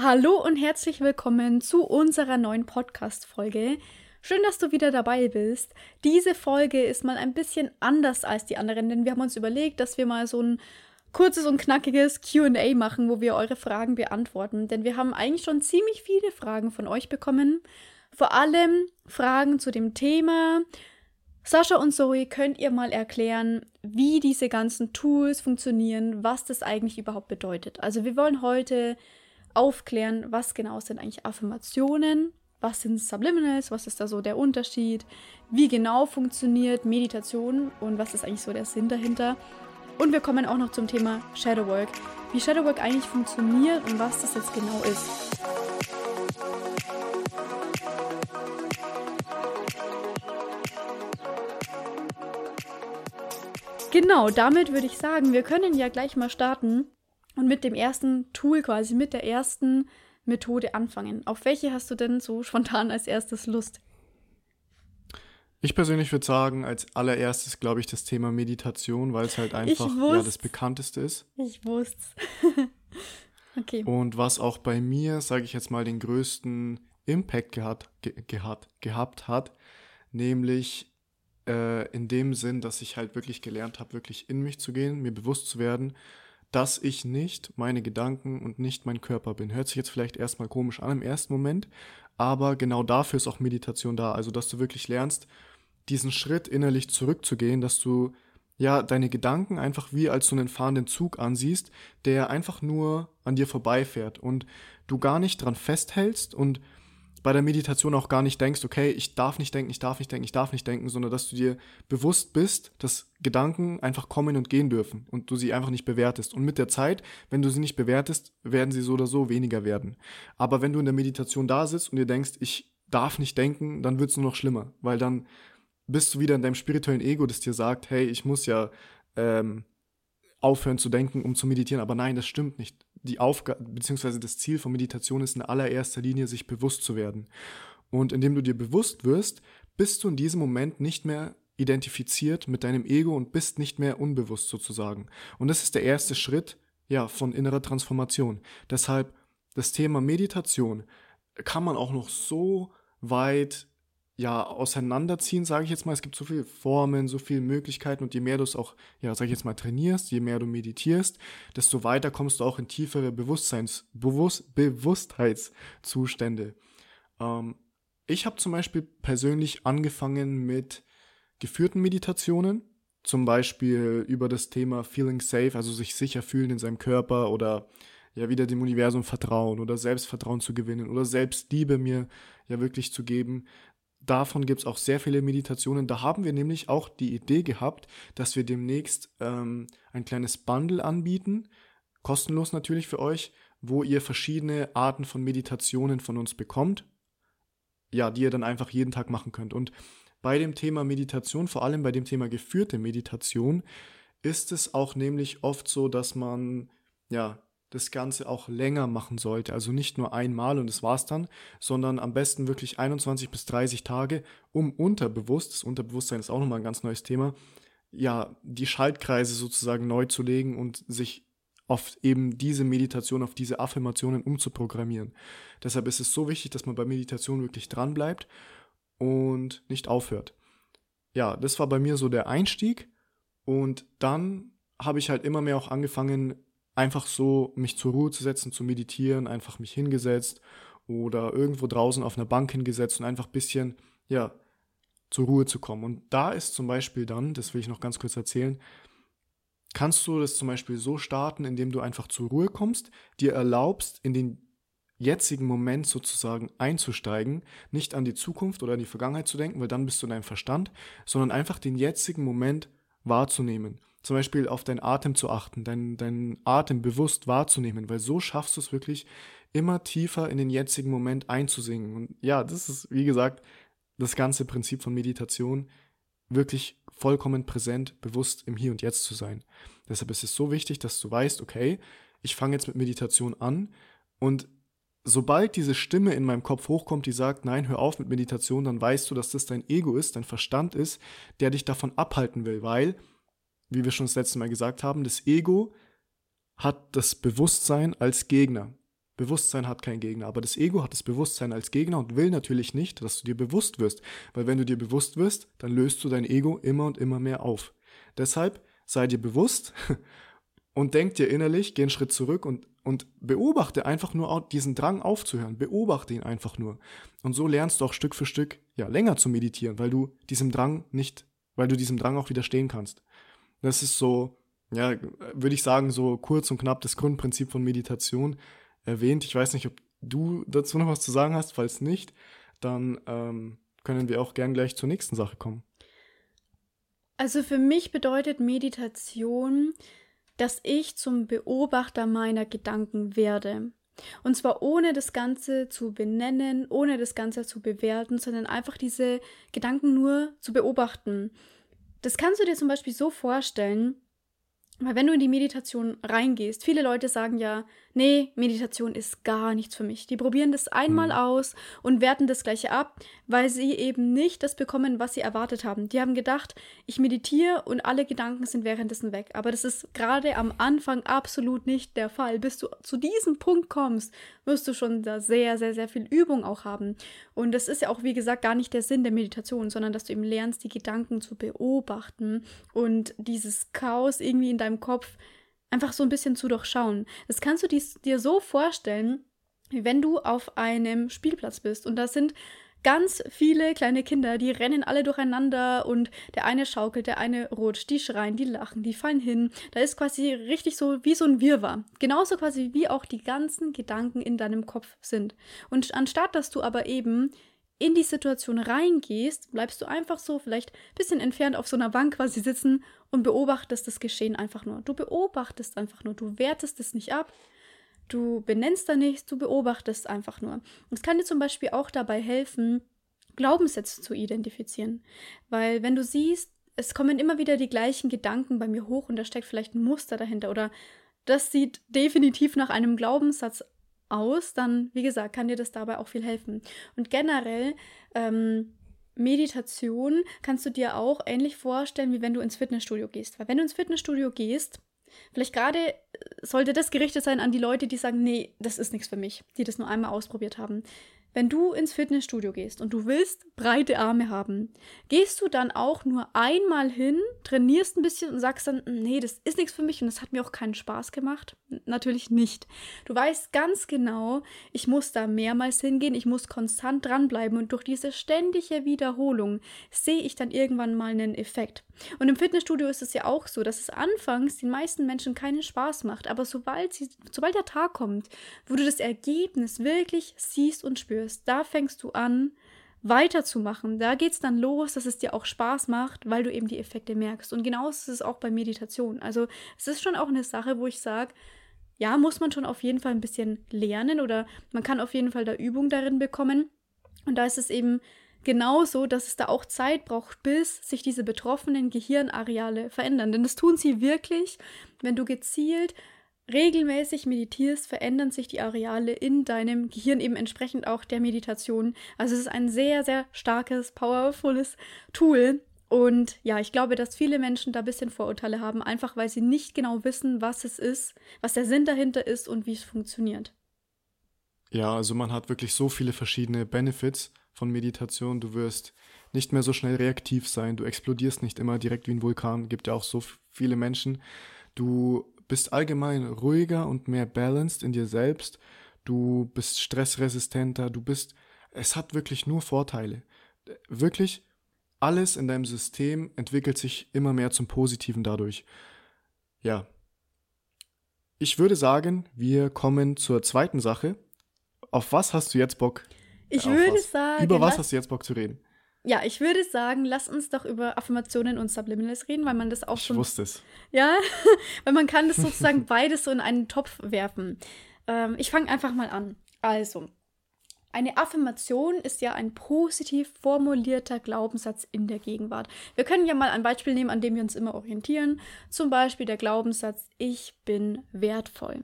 Hallo und herzlich willkommen zu unserer neuen Podcast-Folge. Schön, dass du wieder dabei bist. Diese Folge ist mal ein bisschen anders als die anderen, denn wir haben uns überlegt, dass wir mal so ein kurzes und knackiges QA machen, wo wir eure Fragen beantworten. Denn wir haben eigentlich schon ziemlich viele Fragen von euch bekommen. Vor allem Fragen zu dem Thema. Sascha und Zoe, könnt ihr mal erklären, wie diese ganzen Tools funktionieren, was das eigentlich überhaupt bedeutet? Also wir wollen heute aufklären, was genau sind eigentlich Affirmationen, was sind Subliminals, was ist da so der Unterschied, wie genau funktioniert Meditation und was ist eigentlich so der Sinn dahinter. Und wir kommen auch noch zum Thema Shadowwork, wie Shadowwork eigentlich funktioniert und was das jetzt genau ist. Genau, damit würde ich sagen, wir können ja gleich mal starten und mit dem ersten Tool quasi, mit der ersten Methode anfangen. Auf welche hast du denn so spontan als erstes Lust? Ich persönlich würde sagen, als allererstes glaube ich das Thema Meditation, weil es halt einfach ja, das bekannteste ist. Ich wusste Okay. Und was auch bei mir, sage ich jetzt mal, den größten Impact gehabt, ge gehabt, gehabt hat, nämlich äh, in dem Sinn, dass ich halt wirklich gelernt habe, wirklich in mich zu gehen, mir bewusst zu werden, dass ich nicht meine Gedanken und nicht mein Körper bin. Hört sich jetzt vielleicht erstmal komisch an im ersten Moment, aber genau dafür ist auch Meditation da. Also, dass du wirklich lernst, diesen Schritt innerlich zurückzugehen, dass du ja deine Gedanken einfach wie als so einen fahrenden Zug ansiehst, der einfach nur an dir vorbeifährt und du gar nicht dran festhältst und bei der Meditation auch gar nicht denkst, okay, ich darf nicht denken, ich darf nicht denken, ich darf nicht denken, sondern dass du dir bewusst bist, dass Gedanken einfach kommen und gehen dürfen und du sie einfach nicht bewertest. Und mit der Zeit, wenn du sie nicht bewertest, werden sie so oder so weniger werden. Aber wenn du in der Meditation da sitzt und dir denkst, ich darf nicht denken, dann wird es nur noch schlimmer, weil dann bist du wieder in deinem spirituellen Ego, das dir sagt, hey, ich muss ja ähm, aufhören zu denken, um zu meditieren. Aber nein, das stimmt nicht die Aufgabe beziehungsweise das Ziel von Meditation ist in allererster Linie, sich bewusst zu werden. Und indem du dir bewusst wirst, bist du in diesem Moment nicht mehr identifiziert mit deinem Ego und bist nicht mehr unbewusst sozusagen. Und das ist der erste Schritt, ja, von innerer Transformation. Deshalb das Thema Meditation kann man auch noch so weit ja, auseinanderziehen, sage ich jetzt mal. Es gibt so viele Formen, so viele Möglichkeiten und je mehr du es auch, ja, sage ich jetzt mal, trainierst, je mehr du meditierst, desto weiter kommst du auch in tiefere Bewusstseins, Bewusst, Bewusstheitszustände. Ähm, ich habe zum Beispiel persönlich angefangen mit geführten Meditationen, zum Beispiel über das Thema Feeling Safe, also sich sicher fühlen in seinem Körper oder ja wieder dem Universum vertrauen oder Selbstvertrauen zu gewinnen oder Selbstliebe mir ja wirklich zu geben davon gibt es auch sehr viele Meditationen. Da haben wir nämlich auch die Idee gehabt, dass wir demnächst ähm, ein kleines Bundle anbieten, kostenlos natürlich für euch, wo ihr verschiedene Arten von Meditationen von uns bekommt. Ja, die ihr dann einfach jeden Tag machen könnt. Und bei dem Thema Meditation, vor allem bei dem Thema geführte Meditation, ist es auch nämlich oft so, dass man ja das Ganze auch länger machen sollte. Also nicht nur einmal und das war's dann, sondern am besten wirklich 21 bis 30 Tage, um unterbewusst, das Unterbewusstsein ist auch nochmal ein ganz neues Thema, ja, die Schaltkreise sozusagen neu zu legen und sich auf eben diese Meditation, auf diese Affirmationen umzuprogrammieren. Deshalb ist es so wichtig, dass man bei Meditation wirklich dran bleibt und nicht aufhört. Ja, das war bei mir so der Einstieg und dann habe ich halt immer mehr auch angefangen, einfach so mich zur Ruhe zu setzen, zu meditieren, einfach mich hingesetzt oder irgendwo draußen auf einer Bank hingesetzt und einfach ein bisschen, ja, zur Ruhe zu kommen. Und da ist zum Beispiel dann, das will ich noch ganz kurz erzählen, kannst du das zum Beispiel so starten, indem du einfach zur Ruhe kommst, dir erlaubst, in den jetzigen Moment sozusagen einzusteigen, nicht an die Zukunft oder an die Vergangenheit zu denken, weil dann bist du in deinem Verstand, sondern einfach den jetzigen Moment wahrzunehmen zum Beispiel auf deinen Atem zu achten, deinen, deinen Atem bewusst wahrzunehmen, weil so schaffst du es wirklich immer tiefer in den jetzigen Moment einzusingen. Und ja, das ist, wie gesagt, das ganze Prinzip von Meditation, wirklich vollkommen präsent, bewusst im Hier und Jetzt zu sein. Deshalb ist es so wichtig, dass du weißt, okay, ich fange jetzt mit Meditation an und sobald diese Stimme in meinem Kopf hochkommt, die sagt, nein, hör auf mit Meditation, dann weißt du, dass das dein Ego ist, dein Verstand ist, der dich davon abhalten will, weil wie wir schon das letzte Mal gesagt haben, das Ego hat das Bewusstsein als Gegner. Bewusstsein hat keinen Gegner, aber das Ego hat das Bewusstsein als Gegner und will natürlich nicht, dass du dir bewusst wirst, weil wenn du dir bewusst wirst, dann löst du dein Ego immer und immer mehr auf. Deshalb sei dir bewusst und denk dir innerlich, geh einen Schritt zurück und, und beobachte einfach nur diesen Drang aufzuhören. Beobachte ihn einfach nur. Und so lernst du auch Stück für Stück ja länger zu meditieren, weil du diesem Drang nicht, weil du diesem Drang auch widerstehen kannst. Das ist so, ja, würde ich sagen, so kurz und knapp das Grundprinzip von Meditation erwähnt. Ich weiß nicht, ob du dazu noch was zu sagen hast. Falls nicht, dann ähm, können wir auch gern gleich zur nächsten Sache kommen. Also für mich bedeutet Meditation, dass ich zum Beobachter meiner Gedanken werde. Und zwar ohne das Ganze zu benennen, ohne das Ganze zu bewerten, sondern einfach diese Gedanken nur zu beobachten. Das kannst du dir zum Beispiel so vorstellen, weil wenn du in die Meditation reingehst, viele Leute sagen ja, nee, Meditation ist gar nichts für mich. Die probieren das einmal mhm. aus und werten das gleiche ab, weil sie eben nicht das bekommen, was sie erwartet haben. Die haben gedacht, ich meditiere und alle Gedanken sind währenddessen weg. Aber das ist gerade am Anfang absolut nicht der Fall. Bis du zu diesem Punkt kommst, wirst du schon da sehr, sehr, sehr viel Übung auch haben. Und das ist ja auch, wie gesagt, gar nicht der Sinn der Meditation, sondern dass du eben lernst, die Gedanken zu beobachten und dieses Chaos irgendwie in deinem Kopf einfach so ein bisschen zu durchschauen. Das kannst du dir so vorstellen, wie wenn du auf einem Spielplatz bist und da sind ganz viele kleine Kinder, die rennen alle durcheinander und der eine schaukelt, der eine rutscht, die schreien, die lachen, die fallen hin. Da ist quasi richtig so wie so ein Wirrwarr. Genauso quasi wie auch die ganzen Gedanken in deinem Kopf sind. Und anstatt dass du aber eben in die Situation reingehst, bleibst du einfach so vielleicht ein bisschen entfernt auf so einer Bank quasi sitzen und beobachtest das Geschehen einfach nur. Du beobachtest einfach nur, du wertest es nicht ab, du benennst da nichts, du beobachtest einfach nur. Und es kann dir zum Beispiel auch dabei helfen, Glaubenssätze zu identifizieren. Weil wenn du siehst, es kommen immer wieder die gleichen Gedanken bei mir hoch und da steckt vielleicht ein Muster dahinter oder das sieht definitiv nach einem Glaubenssatz aus, dann, wie gesagt, kann dir das dabei auch viel helfen. Und generell, ähm, Meditation kannst du dir auch ähnlich vorstellen, wie wenn du ins Fitnessstudio gehst. Weil wenn du ins Fitnessstudio gehst, vielleicht gerade äh, sollte das gerichtet sein an die Leute, die sagen, nee, das ist nichts für mich, die das nur einmal ausprobiert haben. Wenn du ins Fitnessstudio gehst und du willst breite Arme haben, gehst du dann auch nur einmal hin, trainierst ein bisschen und sagst dann, nee, das ist nichts für mich und das hat mir auch keinen Spaß gemacht? Natürlich nicht. Du weißt ganz genau, ich muss da mehrmals hingehen, ich muss konstant dranbleiben und durch diese ständige Wiederholung sehe ich dann irgendwann mal einen Effekt. Und im Fitnessstudio ist es ja auch so, dass es anfangs den meisten Menschen keinen Spaß macht, aber sobald, sie, sobald der Tag kommt, wo du das Ergebnis wirklich siehst und spürst, da fängst du an, weiterzumachen. Da geht es dann los, dass es dir auch Spaß macht, weil du eben die Effekte merkst. Und genauso ist es auch bei Meditation. Also es ist schon auch eine Sache, wo ich sage, ja, muss man schon auf jeden Fall ein bisschen lernen oder man kann auf jeden Fall da Übung darin bekommen. Und da ist es eben genauso, dass es da auch Zeit braucht, bis sich diese betroffenen Gehirnareale verändern. Denn das tun sie wirklich, wenn du gezielt regelmäßig meditierst, verändern sich die Areale in deinem Gehirn eben entsprechend auch der Meditation. Also es ist ein sehr, sehr starkes, powervolles Tool. Und ja, ich glaube, dass viele Menschen da ein bisschen Vorurteile haben, einfach weil sie nicht genau wissen, was es ist, was der Sinn dahinter ist und wie es funktioniert. Ja, also man hat wirklich so viele verschiedene Benefits von Meditation. Du wirst nicht mehr so schnell reaktiv sein, du explodierst nicht immer direkt wie ein Vulkan, gibt ja auch so viele Menschen. Du bist allgemein ruhiger und mehr balanced in dir selbst. Du bist stressresistenter, du bist, es hat wirklich nur Vorteile. Wirklich, alles in deinem System entwickelt sich immer mehr zum Positiven dadurch. Ja. Ich würde sagen, wir kommen zur zweiten Sache. Auf was hast du jetzt Bock? Ich würde was? sagen. Über was hast du jetzt Bock zu reden? Ja, ich würde sagen, lass uns doch über Affirmationen und Subliminals reden, weil man das auch ich schon. Ich wusste es. Ja, weil man kann das sozusagen beides so in einen Topf werfen. Ähm, ich fange einfach mal an. Also, eine Affirmation ist ja ein positiv formulierter Glaubenssatz in der Gegenwart. Wir können ja mal ein Beispiel nehmen, an dem wir uns immer orientieren. Zum Beispiel der Glaubenssatz, ich bin wertvoll.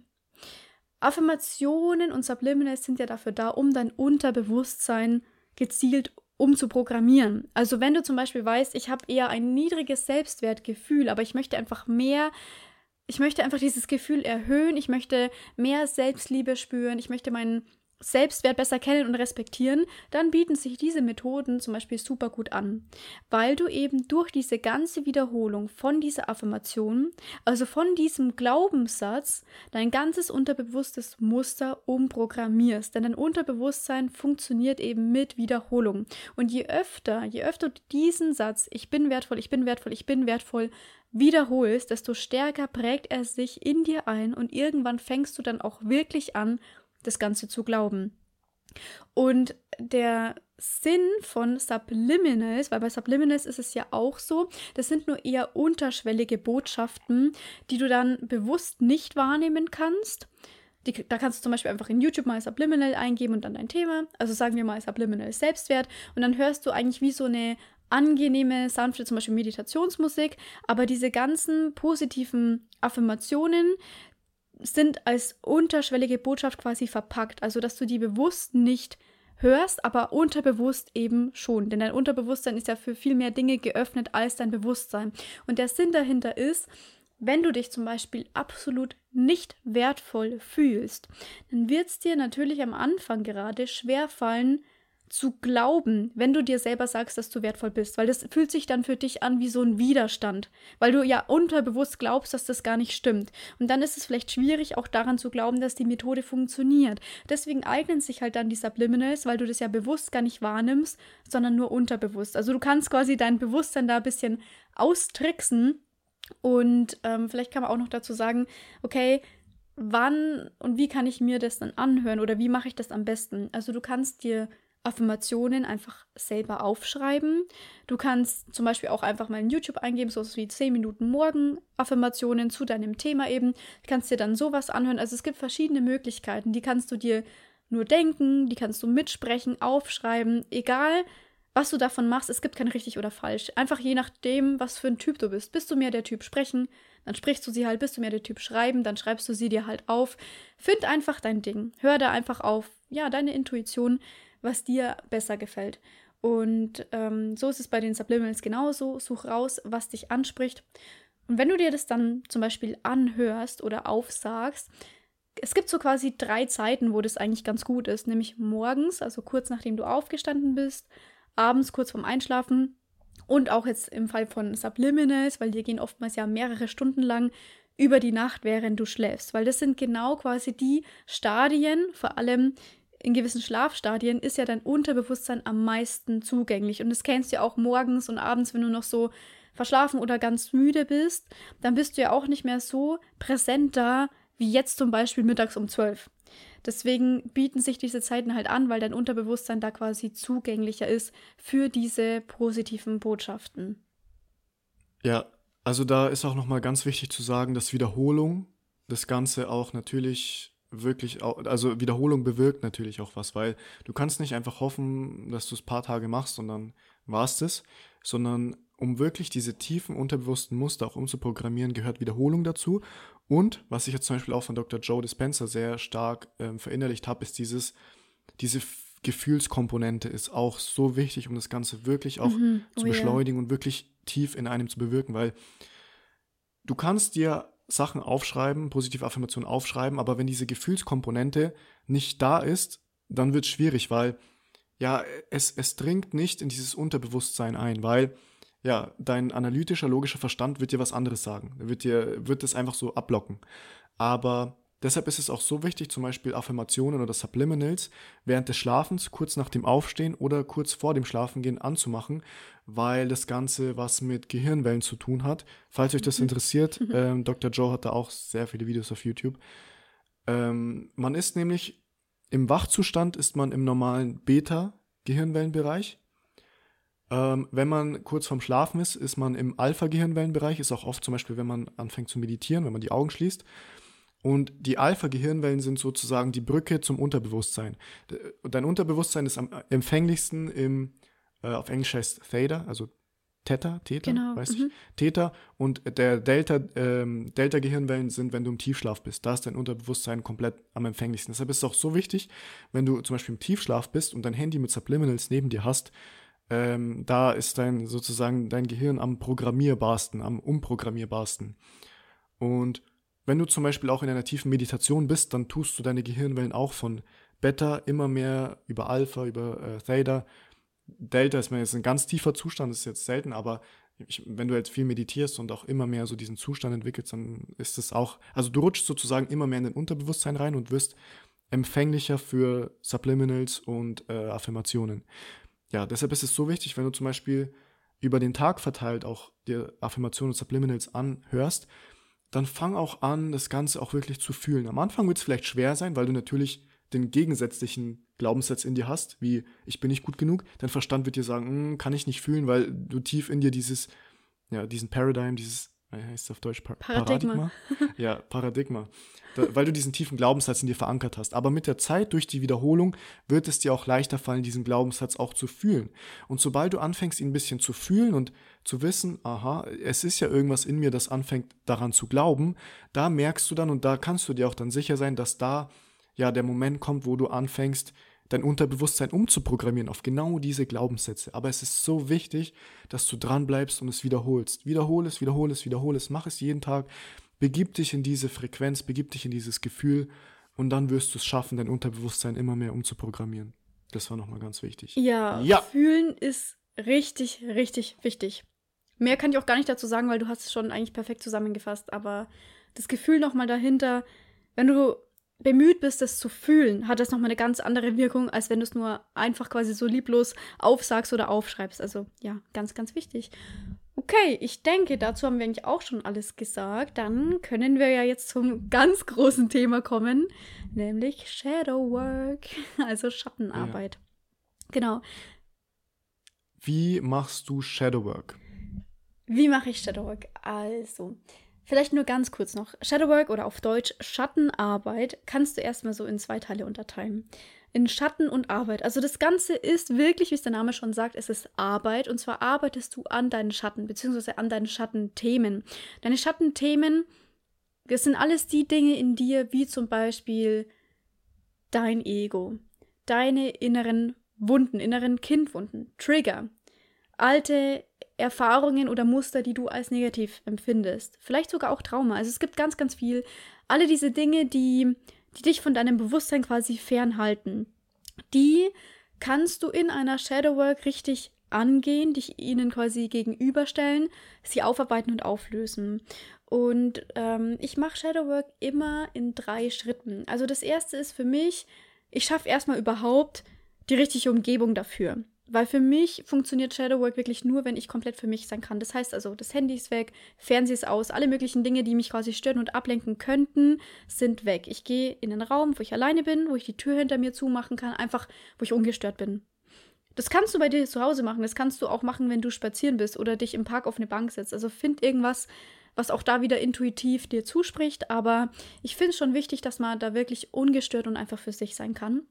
Affirmationen und Subliminals sind ja dafür da, um dein Unterbewusstsein gezielt um zu programmieren. Also wenn du zum Beispiel weißt, ich habe eher ein niedriges Selbstwertgefühl, aber ich möchte einfach mehr ich möchte einfach dieses Gefühl erhöhen, ich möchte mehr Selbstliebe spüren, ich möchte meinen Selbstwert besser kennen und respektieren, dann bieten sich diese Methoden zum Beispiel super gut an, weil du eben durch diese ganze Wiederholung von dieser Affirmation, also von diesem Glaubenssatz, dein ganzes unterbewusstes Muster umprogrammierst. Denn dein Unterbewusstsein funktioniert eben mit Wiederholung. Und je öfter, je öfter du diesen Satz, ich bin wertvoll, ich bin wertvoll, ich bin wertvoll, wiederholst, desto stärker prägt er sich in dir ein und irgendwann fängst du dann auch wirklich an, das Ganze zu glauben. Und der Sinn von Subliminals, weil bei Subliminals ist es ja auch so, das sind nur eher unterschwellige Botschaften, die du dann bewusst nicht wahrnehmen kannst. Die, da kannst du zum Beispiel einfach in YouTube mal Subliminal eingeben und dann dein Thema. Also sagen wir mal Subliminal Selbstwert. Und dann hörst du eigentlich wie so eine angenehme, sanfte, zum Beispiel Meditationsmusik. Aber diese ganzen positiven Affirmationen, sind als unterschwellige Botschaft quasi verpackt. Also, dass du die bewusst nicht hörst, aber unterbewusst eben schon. Denn dein Unterbewusstsein ist ja für viel mehr Dinge geöffnet als dein Bewusstsein. Und der Sinn dahinter ist, wenn du dich zum Beispiel absolut nicht wertvoll fühlst, dann wird es dir natürlich am Anfang gerade schwer fallen, zu glauben, wenn du dir selber sagst, dass du wertvoll bist, weil das fühlt sich dann für dich an wie so ein Widerstand, weil du ja unterbewusst glaubst, dass das gar nicht stimmt. Und dann ist es vielleicht schwierig, auch daran zu glauben, dass die Methode funktioniert. Deswegen eignen sich halt dann die Subliminals, weil du das ja bewusst gar nicht wahrnimmst, sondern nur unterbewusst. Also du kannst quasi dein Bewusstsein da ein bisschen austricksen. Und ähm, vielleicht kann man auch noch dazu sagen, okay, wann und wie kann ich mir das dann anhören oder wie mache ich das am besten? Also du kannst dir Affirmationen einfach selber aufschreiben. Du kannst zum Beispiel auch einfach mal in YouTube eingeben, so wie 10 Minuten morgen Affirmationen zu deinem Thema eben. Du kannst dir dann sowas anhören. Also es gibt verschiedene Möglichkeiten. Die kannst du dir nur denken, die kannst du mitsprechen, aufschreiben, egal was du davon machst. Es gibt kein richtig oder falsch. Einfach je nachdem, was für ein Typ du bist. Bist du mehr der Typ sprechen, dann sprichst du sie halt. Bist du mehr der Typ schreiben, dann schreibst du sie dir halt auf. Find einfach dein Ding. Hör da einfach auf, ja, deine Intuition was dir besser gefällt. Und ähm, so ist es bei den Subliminals genauso. Such raus, was dich anspricht. Und wenn du dir das dann zum Beispiel anhörst oder aufsagst, es gibt so quasi drei Zeiten, wo das eigentlich ganz gut ist, nämlich morgens, also kurz nachdem du aufgestanden bist, abends kurz vorm Einschlafen und auch jetzt im Fall von Subliminals, weil die gehen oftmals ja mehrere Stunden lang über die Nacht, während du schläfst, weil das sind genau quasi die Stadien, vor allem in gewissen Schlafstadien ist ja dein Unterbewusstsein am meisten zugänglich. Und das kennst du ja auch morgens und abends, wenn du noch so verschlafen oder ganz müde bist, dann bist du ja auch nicht mehr so präsent da, wie jetzt zum Beispiel mittags um 12. Deswegen bieten sich diese Zeiten halt an, weil dein Unterbewusstsein da quasi zugänglicher ist für diese positiven Botschaften. Ja, also da ist auch nochmal ganz wichtig zu sagen, dass Wiederholung das Ganze auch natürlich wirklich, auch, also Wiederholung bewirkt natürlich auch was, weil du kannst nicht einfach hoffen, dass du es paar Tage machst und dann war es das, sondern um wirklich diese tiefen unterbewussten Muster auch umzuprogrammieren, gehört Wiederholung dazu. Und was ich jetzt zum Beispiel auch von Dr. Joe Dispenza sehr stark ähm, verinnerlicht habe, ist dieses, diese Gefühlskomponente ist auch so wichtig, um das Ganze wirklich auch mhm. oh, zu beschleunigen yeah. und wirklich tief in einem zu bewirken, weil du kannst dir Sachen aufschreiben, positive Affirmationen aufschreiben, aber wenn diese Gefühlskomponente nicht da ist, dann wird es schwierig, weil ja, es, es dringt nicht in dieses Unterbewusstsein ein, weil ja, dein analytischer, logischer Verstand wird dir was anderes sagen. Wird dir, wird es einfach so ablocken. Aber Deshalb ist es auch so wichtig, zum Beispiel Affirmationen oder Subliminals während des Schlafens, kurz nach dem Aufstehen oder kurz vor dem Schlafengehen anzumachen, weil das Ganze was mit Gehirnwellen zu tun hat. Falls euch das mhm. interessiert, mhm. ähm, Dr. Joe hat da auch sehr viele Videos auf YouTube. Ähm, man ist nämlich im Wachzustand ist man im normalen Beta-Gehirnwellenbereich. Ähm, wenn man kurz vorm Schlafen ist, ist man im Alpha-Gehirnwellenbereich. Ist auch oft zum Beispiel, wenn man anfängt zu meditieren, wenn man die Augen schließt. Und die Alpha-Gehirnwellen sind sozusagen die Brücke zum Unterbewusstsein. Dein Unterbewusstsein ist am empfänglichsten im, äh, auf Englisch heißt Theta, also Theta, Theta, genau. weiß mhm. ich, Theta und der Delta, ähm, Delta-Gehirnwellen sind, wenn du im Tiefschlaf bist. Da ist dein Unterbewusstsein komplett am empfänglichsten. Deshalb ist es auch so wichtig, wenn du zum Beispiel im Tiefschlaf bist und dein Handy mit Subliminals neben dir hast, ähm, da ist dein sozusagen dein Gehirn am programmierbarsten, am umprogrammierbarsten. Und wenn du zum Beispiel auch in einer tiefen Meditation bist, dann tust du deine Gehirnwellen auch von Beta immer mehr über Alpha, über äh, Theta. Delta ist mir jetzt ein ganz tiefer Zustand, ist jetzt selten, aber ich, wenn du jetzt viel meditierst und auch immer mehr so diesen Zustand entwickelst, dann ist es auch, also du rutschst sozusagen immer mehr in den Unterbewusstsein rein und wirst empfänglicher für Subliminals und äh, Affirmationen. Ja, deshalb ist es so wichtig, wenn du zum Beispiel über den Tag verteilt auch dir Affirmationen und Subliminals anhörst, dann fang auch an, das Ganze auch wirklich zu fühlen. Am Anfang wird es vielleicht schwer sein, weil du natürlich den gegensätzlichen Glaubenssatz in dir hast, wie ich bin nicht gut genug, dein Verstand wird dir sagen, hm, kann ich nicht fühlen, weil du tief in dir dieses, ja, diesen Paradigm, dieses, heißt es auf Deutsch? Pa Paradigma. Paradigma? ja, Paradigma. Da, weil du diesen tiefen Glaubenssatz in dir verankert hast. Aber mit der Zeit, durch die Wiederholung, wird es dir auch leichter fallen, diesen Glaubenssatz auch zu fühlen. Und sobald du anfängst, ihn ein bisschen zu fühlen und zu wissen, aha, es ist ja irgendwas in mir, das anfängt daran zu glauben, da merkst du dann und da kannst du dir auch dann sicher sein, dass da ja der Moment kommt, wo du anfängst, dein Unterbewusstsein umzuprogrammieren auf genau diese Glaubenssätze. Aber es ist so wichtig, dass du dran bleibst und es wiederholst. Wiederhole es, wiederhole es, wiederhole es, mach es jeden Tag. Begib dich in diese Frequenz, begib dich in dieses Gefühl und dann wirst du es schaffen, dein Unterbewusstsein immer mehr umzuprogrammieren. Das war nochmal ganz wichtig. Ja, ja, fühlen ist richtig, richtig wichtig. Mehr kann ich auch gar nicht dazu sagen, weil du hast es schon eigentlich perfekt zusammengefasst. Aber das Gefühl nochmal dahinter, wenn du bemüht bist, es zu fühlen, hat das nochmal eine ganz andere Wirkung, als wenn du es nur einfach quasi so lieblos aufsagst oder aufschreibst. Also ja, ganz, ganz wichtig. Okay, ich denke, dazu haben wir eigentlich auch schon alles gesagt. Dann können wir ja jetzt zum ganz großen Thema kommen, nämlich Shadow Work, also Schattenarbeit. Ja. Genau. Wie machst du Shadow Work? Wie mache ich Shadow Work? Also, Vielleicht nur ganz kurz noch. Shadowwork oder auf Deutsch Schattenarbeit kannst du erstmal so in zwei Teile unterteilen. In Schatten und Arbeit. Also das Ganze ist wirklich, wie es der Name schon sagt, es ist Arbeit. Und zwar arbeitest du an deinen Schatten, beziehungsweise an deinen Schattenthemen. Deine Schattenthemen, das sind alles die Dinge in dir, wie zum Beispiel dein Ego, deine inneren Wunden, inneren Kindwunden, Trigger, alte Erfahrungen oder Muster, die du als negativ empfindest. Vielleicht sogar auch Trauma. Also es gibt ganz, ganz viel. Alle diese Dinge, die, die dich von deinem Bewusstsein quasi fernhalten, die kannst du in einer Shadowwork richtig angehen, dich ihnen quasi gegenüberstellen, sie aufarbeiten und auflösen. Und ähm, ich mache Shadowwork immer in drei Schritten. Also das erste ist für mich, ich schaffe erstmal überhaupt die richtige Umgebung dafür. Weil für mich funktioniert Shadowwork wirklich nur, wenn ich komplett für mich sein kann. Das heißt also, das Handy ist weg, Fernseher ist aus, alle möglichen Dinge, die mich quasi stören und ablenken könnten, sind weg. Ich gehe in den Raum, wo ich alleine bin, wo ich die Tür hinter mir zumachen kann, einfach, wo ich ungestört bin. Das kannst du bei dir zu Hause machen, das kannst du auch machen, wenn du spazieren bist oder dich im Park auf eine Bank setzt. Also find irgendwas, was auch da wieder intuitiv dir zuspricht, aber ich finde es schon wichtig, dass man da wirklich ungestört und einfach für sich sein kann.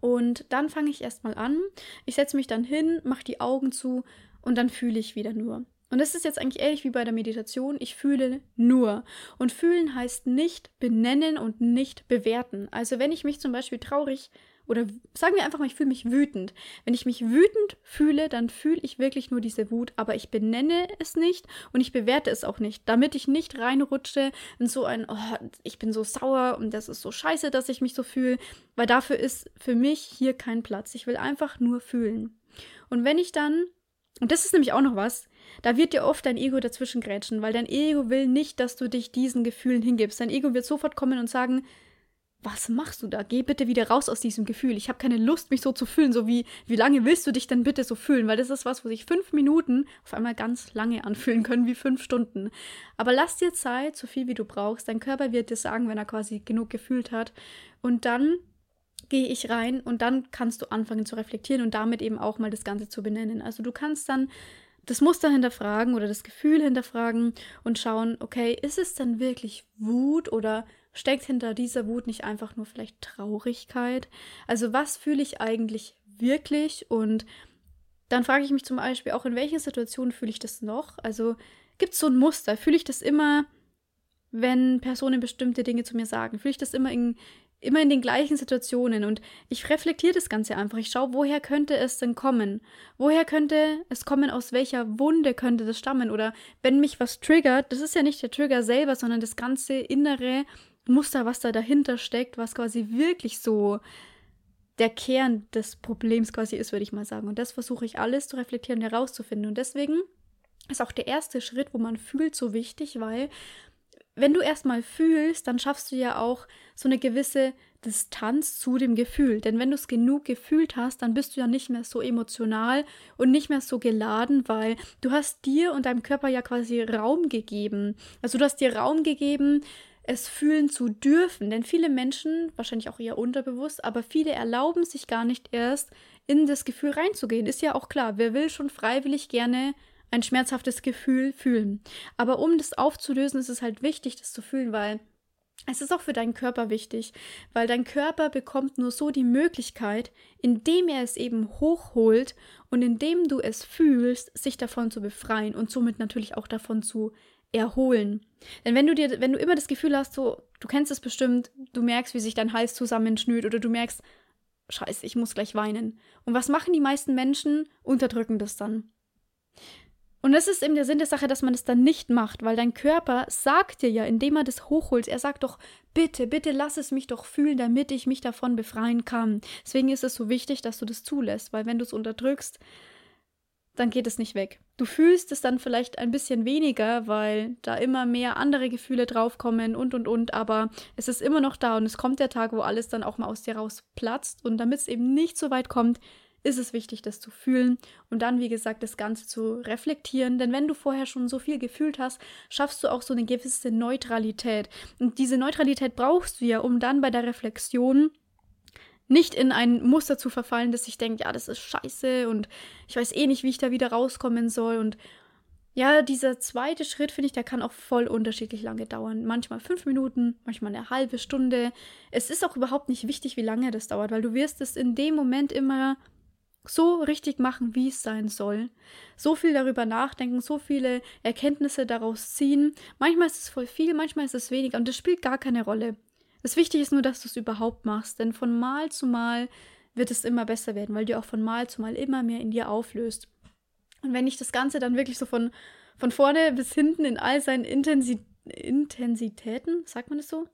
Und dann fange ich erstmal an. Ich setze mich dann hin, mache die Augen zu und dann fühle ich wieder nur. Und das ist jetzt eigentlich ähnlich wie bei der Meditation. Ich fühle nur. Und fühlen heißt nicht benennen und nicht bewerten. Also wenn ich mich zum Beispiel traurig oder sagen wir einfach mal, ich fühle mich wütend. Wenn ich mich wütend fühle, dann fühle ich wirklich nur diese Wut, aber ich benenne es nicht und ich bewerte es auch nicht, damit ich nicht reinrutsche in so ein, oh, ich bin so sauer und das ist so scheiße, dass ich mich so fühle, weil dafür ist für mich hier kein Platz. Ich will einfach nur fühlen. Und wenn ich dann, und das ist nämlich auch noch was, da wird dir oft dein Ego dazwischen grätschen, weil dein Ego will nicht, dass du dich diesen Gefühlen hingibst. Dein Ego wird sofort kommen und sagen, was machst du da? Geh bitte wieder raus aus diesem Gefühl. Ich habe keine Lust, mich so zu fühlen. So wie, wie lange willst du dich denn bitte so fühlen? Weil das ist was, wo sich fünf Minuten auf einmal ganz lange anfühlen können, wie fünf Stunden. Aber lass dir Zeit, so viel wie du brauchst. Dein Körper wird dir sagen, wenn er quasi genug gefühlt hat. Und dann gehe ich rein und dann kannst du anfangen zu reflektieren und damit eben auch mal das Ganze zu benennen. Also du kannst dann das Muster hinterfragen oder das Gefühl hinterfragen und schauen, okay, ist es denn wirklich Wut oder Steckt hinter dieser Wut nicht einfach nur vielleicht Traurigkeit? Also was fühle ich eigentlich wirklich? Und dann frage ich mich zum Beispiel auch, in welchen Situationen fühle ich das noch? Also gibt es so ein Muster? Fühle ich das immer, wenn Personen bestimmte Dinge zu mir sagen? Fühle ich das immer in, immer in den gleichen Situationen und ich reflektiere das Ganze einfach. Ich schaue, woher könnte es denn kommen? Woher könnte es kommen? Aus welcher Wunde könnte das stammen? Oder wenn mich was triggert, das ist ja nicht der Trigger selber, sondern das ganze innere Muster, was da dahinter steckt, was quasi wirklich so der Kern des Problems quasi ist, würde ich mal sagen. Und das versuche ich alles zu reflektieren und herauszufinden. Und deswegen ist auch der erste Schritt, wo man fühlt, so wichtig, weil wenn du erstmal fühlst, dann schaffst du ja auch so eine gewisse Distanz zu dem Gefühl. Denn wenn du es genug gefühlt hast, dann bist du ja nicht mehr so emotional und nicht mehr so geladen, weil du hast dir und deinem Körper ja quasi Raum gegeben. Also du hast dir Raum gegeben, es fühlen zu dürfen. Denn viele Menschen, wahrscheinlich auch eher unterbewusst, aber viele erlauben sich gar nicht erst in das Gefühl reinzugehen. Ist ja auch klar, wer will schon freiwillig gerne ein schmerzhaftes Gefühl fühlen. Aber um das aufzulösen, ist es halt wichtig, das zu fühlen, weil es ist auch für deinen Körper wichtig, weil dein Körper bekommt nur so die Möglichkeit, indem er es eben hochholt und indem du es fühlst, sich davon zu befreien und somit natürlich auch davon zu erholen. Denn wenn du dir, wenn du immer das Gefühl hast, so, du kennst es bestimmt, du merkst, wie sich dein Hals zusammenschnürt oder du merkst, scheiße, ich muss gleich weinen. Und was machen die meisten Menschen? Unterdrücken das dann. Und das ist eben der Sinn der Sache, dass man es dann nicht macht, weil dein Körper sagt dir ja, indem er das hochholt, er sagt doch, bitte, bitte lass es mich doch fühlen, damit ich mich davon befreien kann. Deswegen ist es so wichtig, dass du das zulässt, weil wenn du es unterdrückst, dann geht es nicht weg. Du fühlst es dann vielleicht ein bisschen weniger, weil da immer mehr andere Gefühle draufkommen und und und, aber es ist immer noch da und es kommt der Tag, wo alles dann auch mal aus dir rausplatzt und damit es eben nicht so weit kommt, ist es wichtig, das zu fühlen und dann, wie gesagt, das Ganze zu reflektieren. Denn wenn du vorher schon so viel gefühlt hast, schaffst du auch so eine gewisse Neutralität. Und diese Neutralität brauchst du ja, um dann bei der Reflexion nicht in ein Muster zu verfallen, dass ich denke, ja, das ist scheiße und ich weiß eh nicht, wie ich da wieder rauskommen soll. Und ja, dieser zweite Schritt, finde ich, der kann auch voll unterschiedlich lange dauern. Manchmal fünf Minuten, manchmal eine halbe Stunde. Es ist auch überhaupt nicht wichtig, wie lange das dauert, weil du wirst es in dem Moment immer so richtig machen, wie es sein soll. So viel darüber nachdenken, so viele Erkenntnisse daraus ziehen. Manchmal ist es voll viel, manchmal ist es weniger und das spielt gar keine Rolle. Das Wichtige ist nur, dass du es überhaupt machst, denn von Mal zu Mal wird es immer besser werden, weil du auch von Mal zu Mal immer mehr in dir auflöst. Und wenn ich das Ganze dann wirklich so von, von vorne bis hinten in all seinen Intensi Intensitäten, sagt man das so?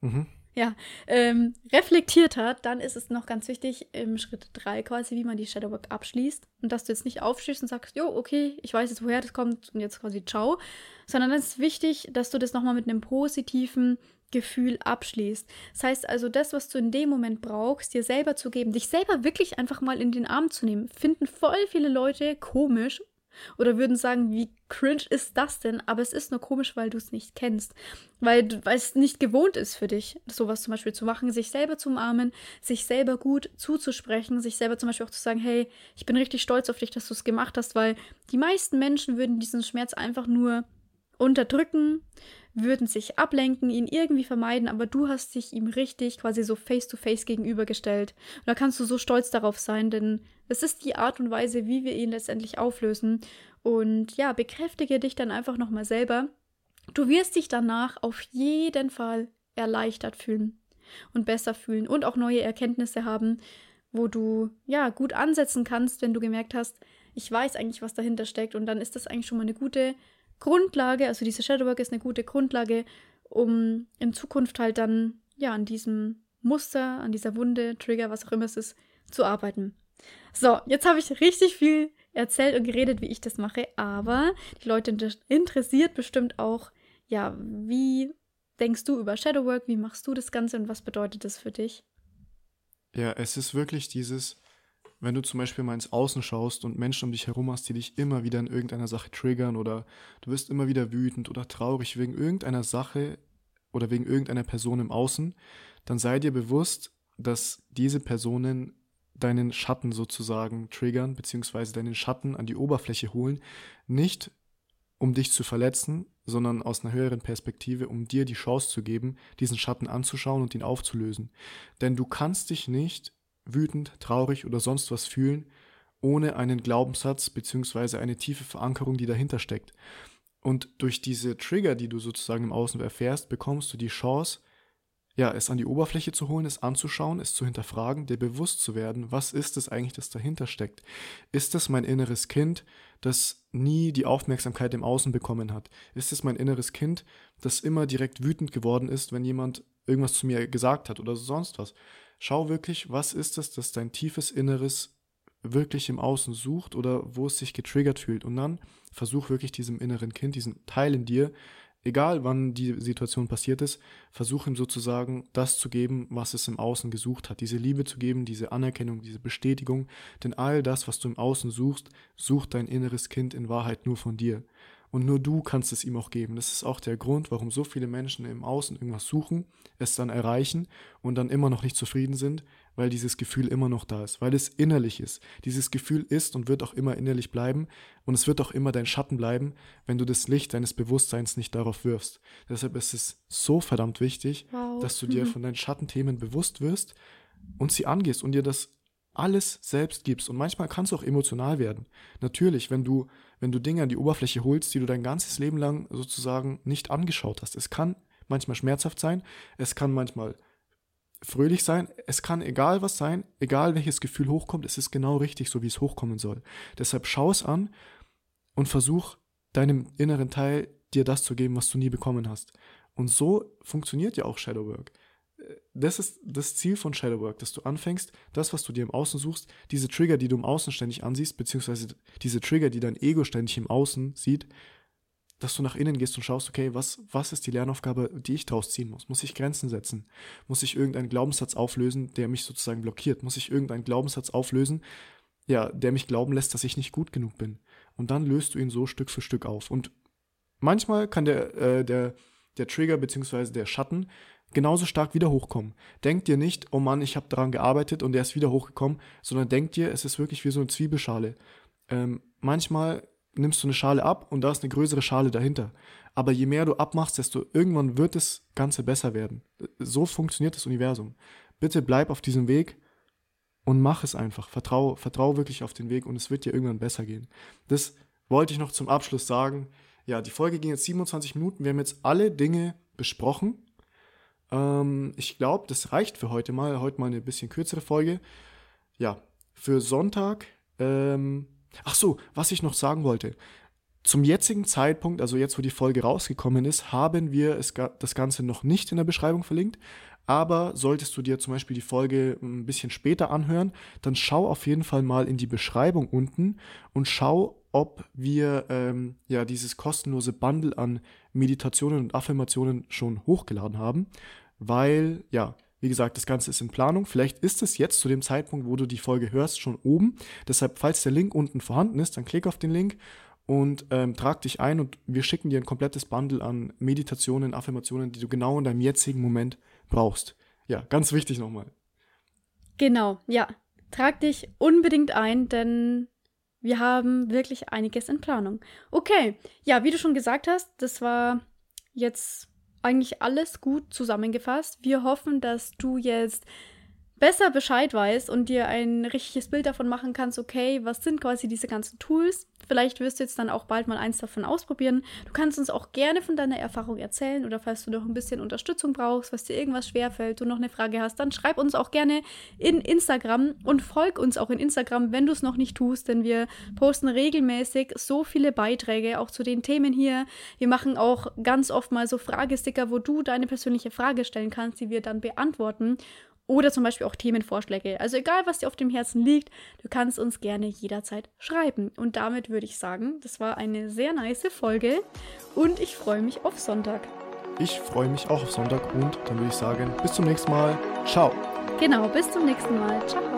Mhm ja, ähm, reflektiert hat, dann ist es noch ganz wichtig im Schritt 3 quasi, wie man die Shadowwork abschließt. Und dass du jetzt nicht aufstehst und sagst, jo, okay, ich weiß jetzt, woher das kommt und jetzt quasi ciao. Sondern es ist wichtig, dass du das nochmal mit einem positiven Gefühl abschließt. Das heißt also, das, was du in dem Moment brauchst, dir selber zu geben, dich selber wirklich einfach mal in den Arm zu nehmen, finden voll viele Leute komisch oder würden sagen, wie cringe ist das denn? Aber es ist nur komisch, weil du es nicht kennst. Weil, weil es nicht gewohnt ist für dich, sowas zum Beispiel zu machen, sich selber zu umarmen, sich selber gut zuzusprechen, sich selber zum Beispiel auch zu sagen, hey, ich bin richtig stolz auf dich, dass du es gemacht hast, weil die meisten Menschen würden diesen Schmerz einfach nur unterdrücken, würden sich ablenken, ihn irgendwie vermeiden, aber du hast dich ihm richtig quasi so face-to-face -face gegenübergestellt. Und da kannst du so stolz darauf sein, denn es ist die Art und Weise, wie wir ihn letztendlich auflösen. Und ja, bekräftige dich dann einfach nochmal selber. Du wirst dich danach auf jeden Fall erleichtert fühlen und besser fühlen und auch neue Erkenntnisse haben, wo du ja gut ansetzen kannst, wenn du gemerkt hast, ich weiß eigentlich, was dahinter steckt und dann ist das eigentlich schon mal eine gute Grundlage, also diese Shadowwork ist eine gute Grundlage, um in Zukunft halt dann ja an diesem Muster, an dieser Wunde, Trigger, was auch immer es ist, zu arbeiten. So, jetzt habe ich richtig viel erzählt und geredet, wie ich das mache, aber die Leute interessiert bestimmt auch, ja, wie denkst du über Shadowwork, wie machst du das Ganze und was bedeutet das für dich? Ja, es ist wirklich dieses, wenn du zum Beispiel mal ins Außen schaust und Menschen um dich herum hast, die dich immer wieder in irgendeiner Sache triggern oder du wirst immer wieder wütend oder traurig wegen irgendeiner Sache oder wegen irgendeiner Person im Außen, dann sei dir bewusst, dass diese Personen deinen Schatten sozusagen triggern, beziehungsweise deinen Schatten an die Oberfläche holen, nicht um dich zu verletzen, sondern aus einer höheren Perspektive, um dir die Chance zu geben, diesen Schatten anzuschauen und ihn aufzulösen. Denn du kannst dich nicht wütend, traurig oder sonst was fühlen, ohne einen Glaubenssatz bzw. eine tiefe Verankerung, die dahinter steckt. Und durch diese Trigger, die du sozusagen im Außen erfährst, bekommst du die Chance, ja, es an die Oberfläche zu holen, es anzuschauen, es zu hinterfragen, dir bewusst zu werden, was ist es eigentlich, das dahinter steckt? Ist es mein inneres Kind, das nie die Aufmerksamkeit im Außen bekommen hat? Ist es mein inneres Kind, das immer direkt wütend geworden ist, wenn jemand irgendwas zu mir gesagt hat oder sonst was? Schau wirklich, was ist es, das dein tiefes Inneres wirklich im Außen sucht oder wo es sich getriggert fühlt. Und dann versuch wirklich diesem inneren Kind, diesem Teil in dir, egal wann die Situation passiert ist, versuch ihm sozusagen das zu geben, was es im Außen gesucht hat. Diese Liebe zu geben, diese Anerkennung, diese Bestätigung. Denn all das, was du im Außen suchst, sucht dein inneres Kind in Wahrheit nur von dir. Und nur du kannst es ihm auch geben. Das ist auch der Grund, warum so viele Menschen im Außen irgendwas suchen, es dann erreichen und dann immer noch nicht zufrieden sind, weil dieses Gefühl immer noch da ist, weil es innerlich ist. Dieses Gefühl ist und wird auch immer innerlich bleiben und es wird auch immer dein Schatten bleiben, wenn du das Licht deines Bewusstseins nicht darauf wirfst. Deshalb ist es so verdammt wichtig, wow. dass du dir mhm. von deinen Schattenthemen bewusst wirst und sie angehst und dir das alles selbst gibst. Und manchmal kannst du auch emotional werden. Natürlich, wenn du, wenn du Dinge an die Oberfläche holst, die du dein ganzes Leben lang sozusagen nicht angeschaut hast. Es kann manchmal schmerzhaft sein, es kann manchmal fröhlich sein. Es kann egal was sein, egal welches Gefühl hochkommt, es ist genau richtig, so wie es hochkommen soll. Deshalb schau es an und versuch deinem inneren Teil dir das zu geben, was du nie bekommen hast. Und so funktioniert ja auch Shadowwork. Das ist das Ziel von Shadowwork, dass du anfängst, das, was du dir im Außen suchst, diese Trigger, die du im Außen ständig ansiehst, beziehungsweise diese Trigger, die dein Ego ständig im Außen sieht, dass du nach innen gehst und schaust, okay, was, was ist die Lernaufgabe, die ich draus ziehen muss? Muss ich Grenzen setzen? Muss ich irgendeinen Glaubenssatz auflösen, der mich sozusagen blockiert? Muss ich irgendeinen Glaubenssatz auflösen, ja, der mich glauben lässt, dass ich nicht gut genug bin? Und dann löst du ihn so Stück für Stück auf. Und manchmal kann der, äh, der, der Trigger bzw. der Schatten genauso stark wieder hochkommen. Denk dir nicht, oh Mann, ich habe daran gearbeitet und der ist wieder hochgekommen, sondern denk dir, es ist wirklich wie so eine Zwiebelschale. Ähm, manchmal nimmst du eine Schale ab und da ist eine größere Schale dahinter. Aber je mehr du abmachst, desto irgendwann wird das Ganze besser werden. So funktioniert das Universum. Bitte bleib auf diesem Weg und mach es einfach. Vertrau, vertrau wirklich auf den Weg und es wird dir irgendwann besser gehen. Das wollte ich noch zum Abschluss sagen. Ja, die Folge ging jetzt 27 Minuten. Wir haben jetzt alle Dinge besprochen. Ähm, ich glaube, das reicht für heute mal. Heute mal eine bisschen kürzere Folge. Ja, für Sonntag ähm, Ach so, was ich noch sagen wollte. Zum jetzigen Zeitpunkt, also jetzt, wo die Folge rausgekommen ist, haben wir es, das Ganze noch nicht in der Beschreibung verlinkt. Aber solltest du dir zum Beispiel die Folge ein bisschen später anhören, dann schau auf jeden Fall mal in die Beschreibung unten und schau, ob wir ähm, ja dieses kostenlose Bundle an Meditationen und Affirmationen schon hochgeladen haben. Weil, ja, wie gesagt, das Ganze ist in Planung. Vielleicht ist es jetzt zu dem Zeitpunkt, wo du die Folge hörst, schon oben. Deshalb, falls der Link unten vorhanden ist, dann klick auf den Link und ähm, trag dich ein und wir schicken dir ein komplettes Bundle an Meditationen, Affirmationen, die du genau in deinem jetzigen Moment brauchst. Ja, ganz wichtig nochmal. Genau, ja. Trag dich unbedingt ein, denn wir haben wirklich einiges in Planung. Okay, ja, wie du schon gesagt hast, das war jetzt eigentlich alles gut zusammengefasst. Wir hoffen, dass du jetzt besser Bescheid weißt und dir ein richtiges Bild davon machen kannst, okay, was sind quasi diese ganzen Tools? Vielleicht wirst du jetzt dann auch bald mal eins davon ausprobieren. Du kannst uns auch gerne von deiner Erfahrung erzählen oder falls du noch ein bisschen Unterstützung brauchst, was dir irgendwas schwerfällt, du noch eine Frage hast, dann schreib uns auch gerne in Instagram und folg uns auch in Instagram, wenn du es noch nicht tust, denn wir posten regelmäßig so viele Beiträge auch zu den Themen hier. Wir machen auch ganz oft mal so Fragesticker, wo du deine persönliche Frage stellen kannst, die wir dann beantworten oder zum Beispiel auch Themenvorschläge. Also egal, was dir auf dem Herzen liegt, du kannst uns gerne jederzeit schreiben. Und damit würde ich sagen, das war eine sehr nice Folge und ich freue mich auf Sonntag. Ich freue mich auch auf Sonntag und dann würde ich sagen, bis zum nächsten Mal. Ciao. Genau, bis zum nächsten Mal. Ciao.